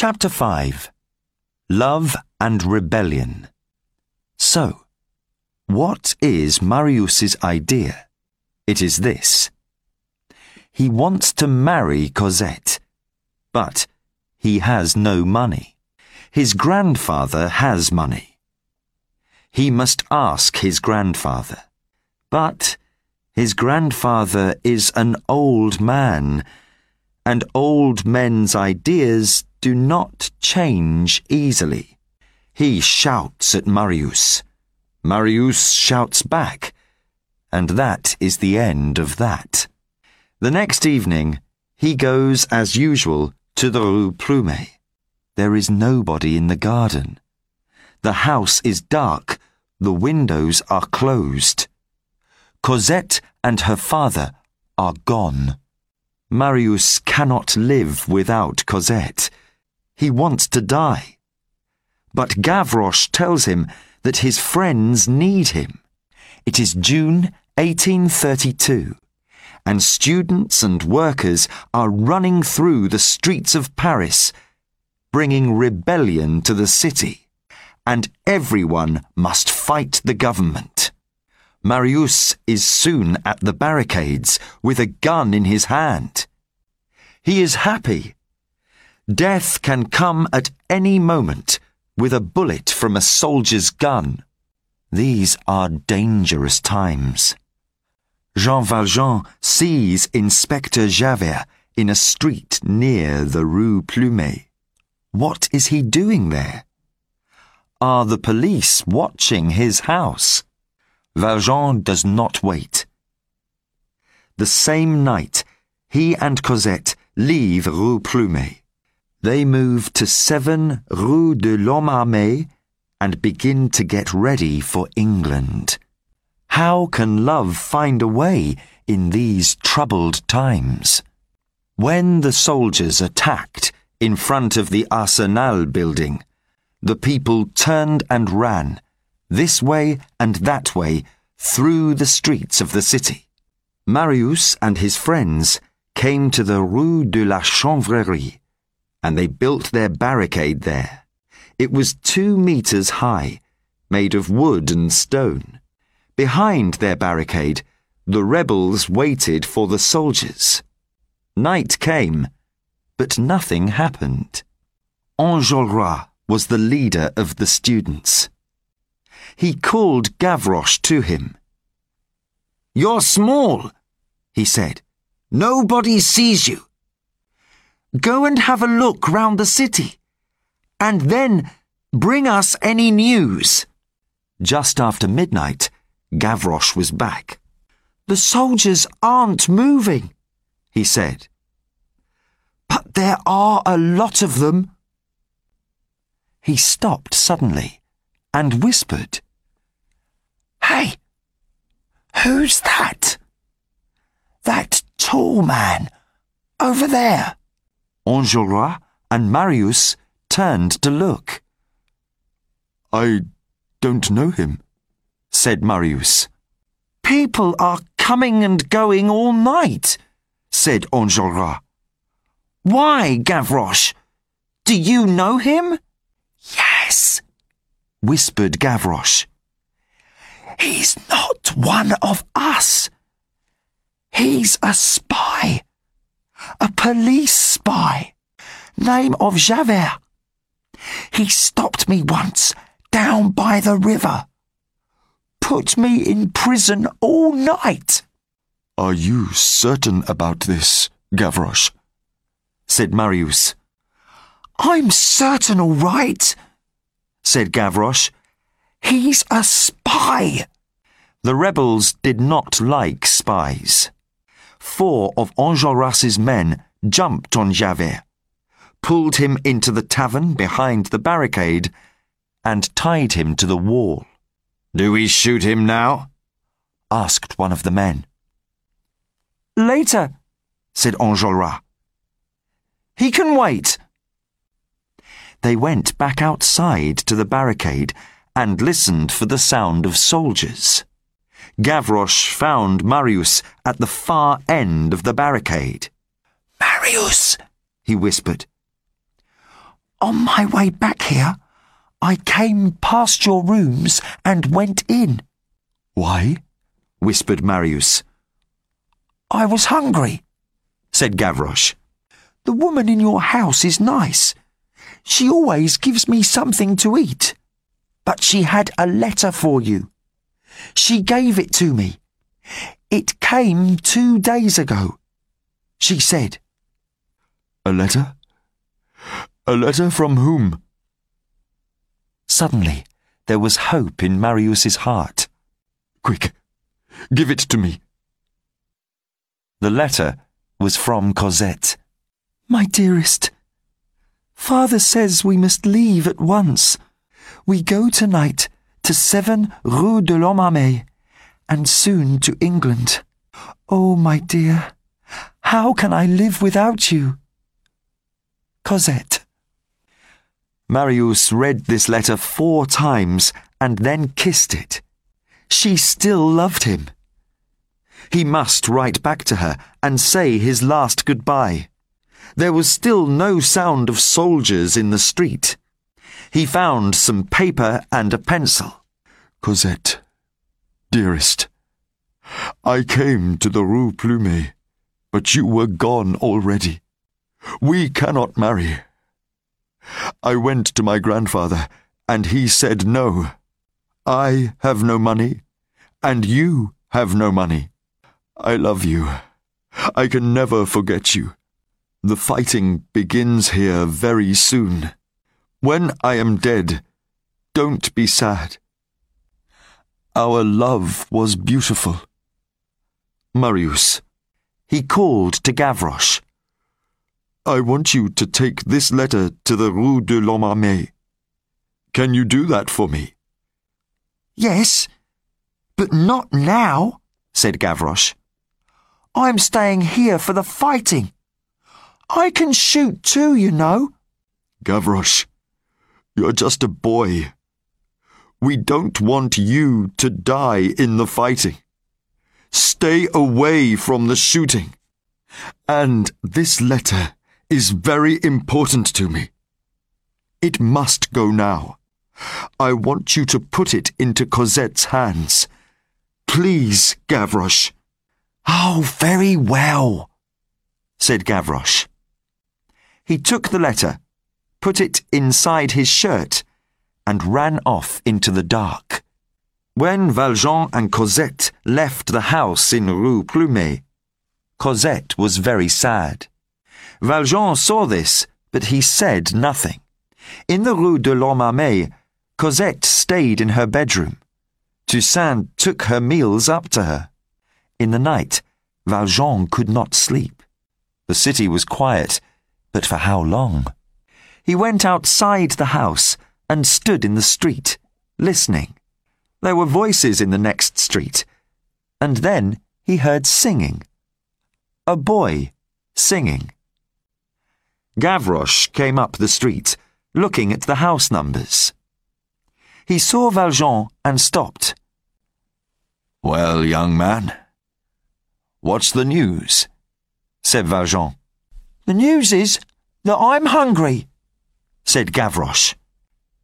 Chapter 5 Love and Rebellion. So, what is Marius's idea? It is this. He wants to marry Cosette, but he has no money. His grandfather has money. He must ask his grandfather. But his grandfather is an old man, and old men's ideas do not change easily. He shouts at Marius. Marius shouts back, and that is the end of that. The next evening, he goes as usual to the Rue Plumet. There is nobody in the garden. The house is dark, the windows are closed. Cosette and her father are gone. Marius cannot live without Cosette. He wants to die. But Gavroche tells him that his friends need him. It is June 1832, and students and workers are running through the streets of Paris, bringing rebellion to the city, and everyone must fight the government. Marius is soon at the barricades with a gun in his hand. He is happy Death can come at any moment with a bullet from a soldier's gun. These are dangerous times. Jean Valjean sees Inspector Javert in a street near the Rue Plumet. What is he doing there? Are the police watching his house? Valjean does not wait. The same night, he and Cosette leave Rue Plumet. They move to 7 Rue de l'Homme Armé and begin to get ready for England. How can love find a way in these troubled times? When the soldiers attacked in front of the Arsenal building, the people turned and ran, this way and that way, through the streets of the city. Marius and his friends came to the Rue de la Chanvrerie and they built their barricade there. It was two meters high, made of wood and stone. Behind their barricade, the rebels waited for the soldiers. Night came, but nothing happened. Enjolras was the leader of the students. He called Gavroche to him. You're small, he said. Nobody sees you. Go and have a look round the city, and then bring us any news. Just after midnight, Gavroche was back. The soldiers aren't moving, he said. But there are a lot of them. He stopped suddenly and whispered, Hey, who's that? That tall man over there. Enjolras and Marius turned to look. I don't know him, said Marius. People are coming and going all night, said Enjolras. Why, Gavroche? Do you know him? Yes, whispered Gavroche. He's not one of us. He's a spy a police spy. Name of Javert. He stopped me once down by the river. Put me in prison all night. Are you certain about this, Gavroche? said Marius. I'm certain all right, said Gavroche. He's a spy. The rebels did not like spies four of Enjolras's men jumped on Javert, pulled him into the tavern behind the barricade, and tied him to the wall. Do we shoot him now? asked one of the men. Later, said Enjolras. He can wait. They went back outside to the barricade and listened for the sound of soldiers. Gavroche found Marius at the far end of the barricade. Marius, he whispered. On my way back here, I came past your rooms and went in. Why? whispered Marius. I was hungry, said Gavroche. The woman in your house is nice. She always gives me something to eat. But she had a letter for you. She gave it to me. It came two days ago. She said. A letter? A letter from whom? Suddenly, there was hope in Marius's heart. Quick, give it to me. The letter was from Cosette. My dearest, Father says we must leave at once. We go tonight to 7 Rue de l'Homme Armé and soon to England. Oh, my dear, how can I live without you? Cosette. Marius read this letter four times and then kissed it. She still loved him. He must write back to her and say his last goodbye. There was still no sound of soldiers in the street. He found some paper and a pencil. Cosette, dearest, I came to the Rue Plumet, but you were gone already. We cannot marry. I went to my grandfather, and he said no. I have no money, and you have no money. I love you. I can never forget you. The fighting begins here very soon. When I am dead, don't be sad. Our love was beautiful. Marius. He called to Gavroche. I want you to take this letter to the Rue de l'Homme Armé. Can you do that for me? Yes, but not now, said Gavroche. I'm staying here for the fighting. I can shoot too, you know. Gavroche, you're just a boy. We don't want you to die in the fighting. Stay away from the shooting. And this letter is very important to me. It must go now. I want you to put it into Cosette's hands. Please, Gavroche. Oh, very well, said Gavroche. He took the letter, put it inside his shirt, and ran off into the dark. When Valjean and Cosette left the house in Rue Plumet, Cosette was very sad. Valjean saw this, but he said nothing. In the Rue de l'Homme Armé, Cosette stayed in her bedroom. Toussaint took her meals up to her. In the night, Valjean could not sleep. The city was quiet, but for how long? He went outside the house and stood in the street, listening. There were voices in the next street, and then he heard singing. A boy singing. Gavroche came up the street, looking at the house numbers. He saw Valjean and stopped. Well, young man, what's the news? said Valjean. The news is that I'm hungry, said Gavroche.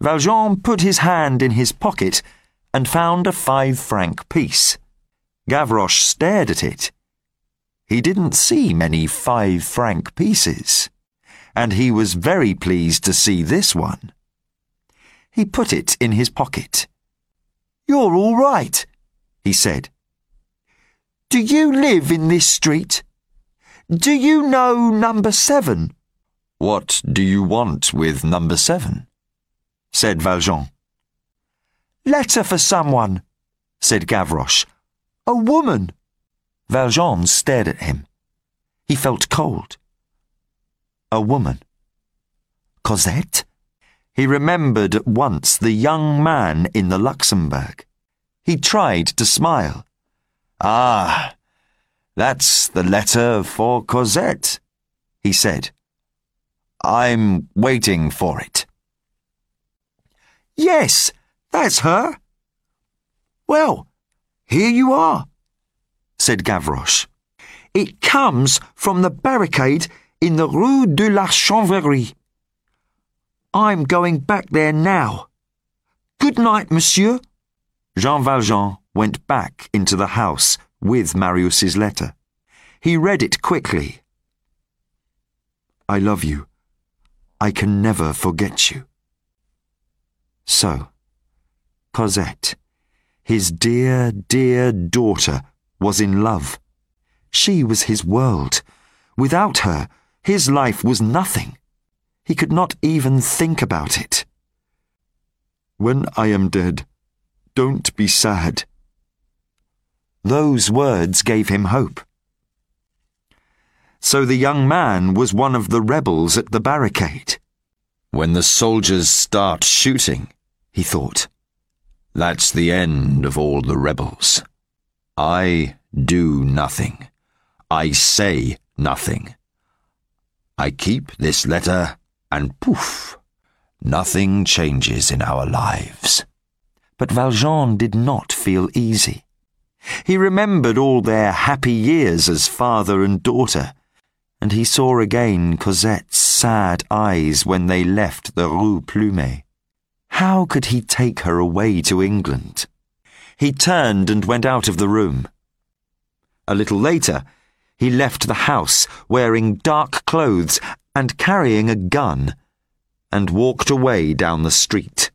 Valjean put his hand in his pocket and found a five franc piece. Gavroche stared at it. He didn't see many five franc pieces and he was very pleased to see this one. He put it in his pocket. You're all right, he said. Do you live in this street? Do you know number seven? What do you want with number seven? Said Valjean. Letter for someone, said Gavroche. A woman. Valjean stared at him. He felt cold a woman. Cosette? He remembered at once the young man in the Luxembourg. He tried to smile. Ah, that's the letter for Cosette, he said. I'm waiting for it. Yes, that's her. Well, here you are, said Gavroche. It comes from the barricade in the Rue de la Chanvrerie. I'm going back there now. Good night, monsieur. Jean Valjean went back into the house with Marius's letter. He read it quickly. I love you. I can never forget you. So, Cosette, his dear, dear daughter, was in love. She was his world. Without her, his life was nothing. He could not even think about it. When I am dead, don't be sad. Those words gave him hope. So the young man was one of the rebels at the barricade. When the soldiers start shooting, he thought, that's the end of all the rebels. I do nothing. I say nothing. I keep this letter and poof, nothing changes in our lives. But Valjean did not feel easy. He remembered all their happy years as father and daughter, and he saw again Cosette's sad eyes when they left the Rue Plumet. How could he take her away to England? He turned and went out of the room. A little later, he left the house wearing dark clothes and carrying a gun and walked away down the street.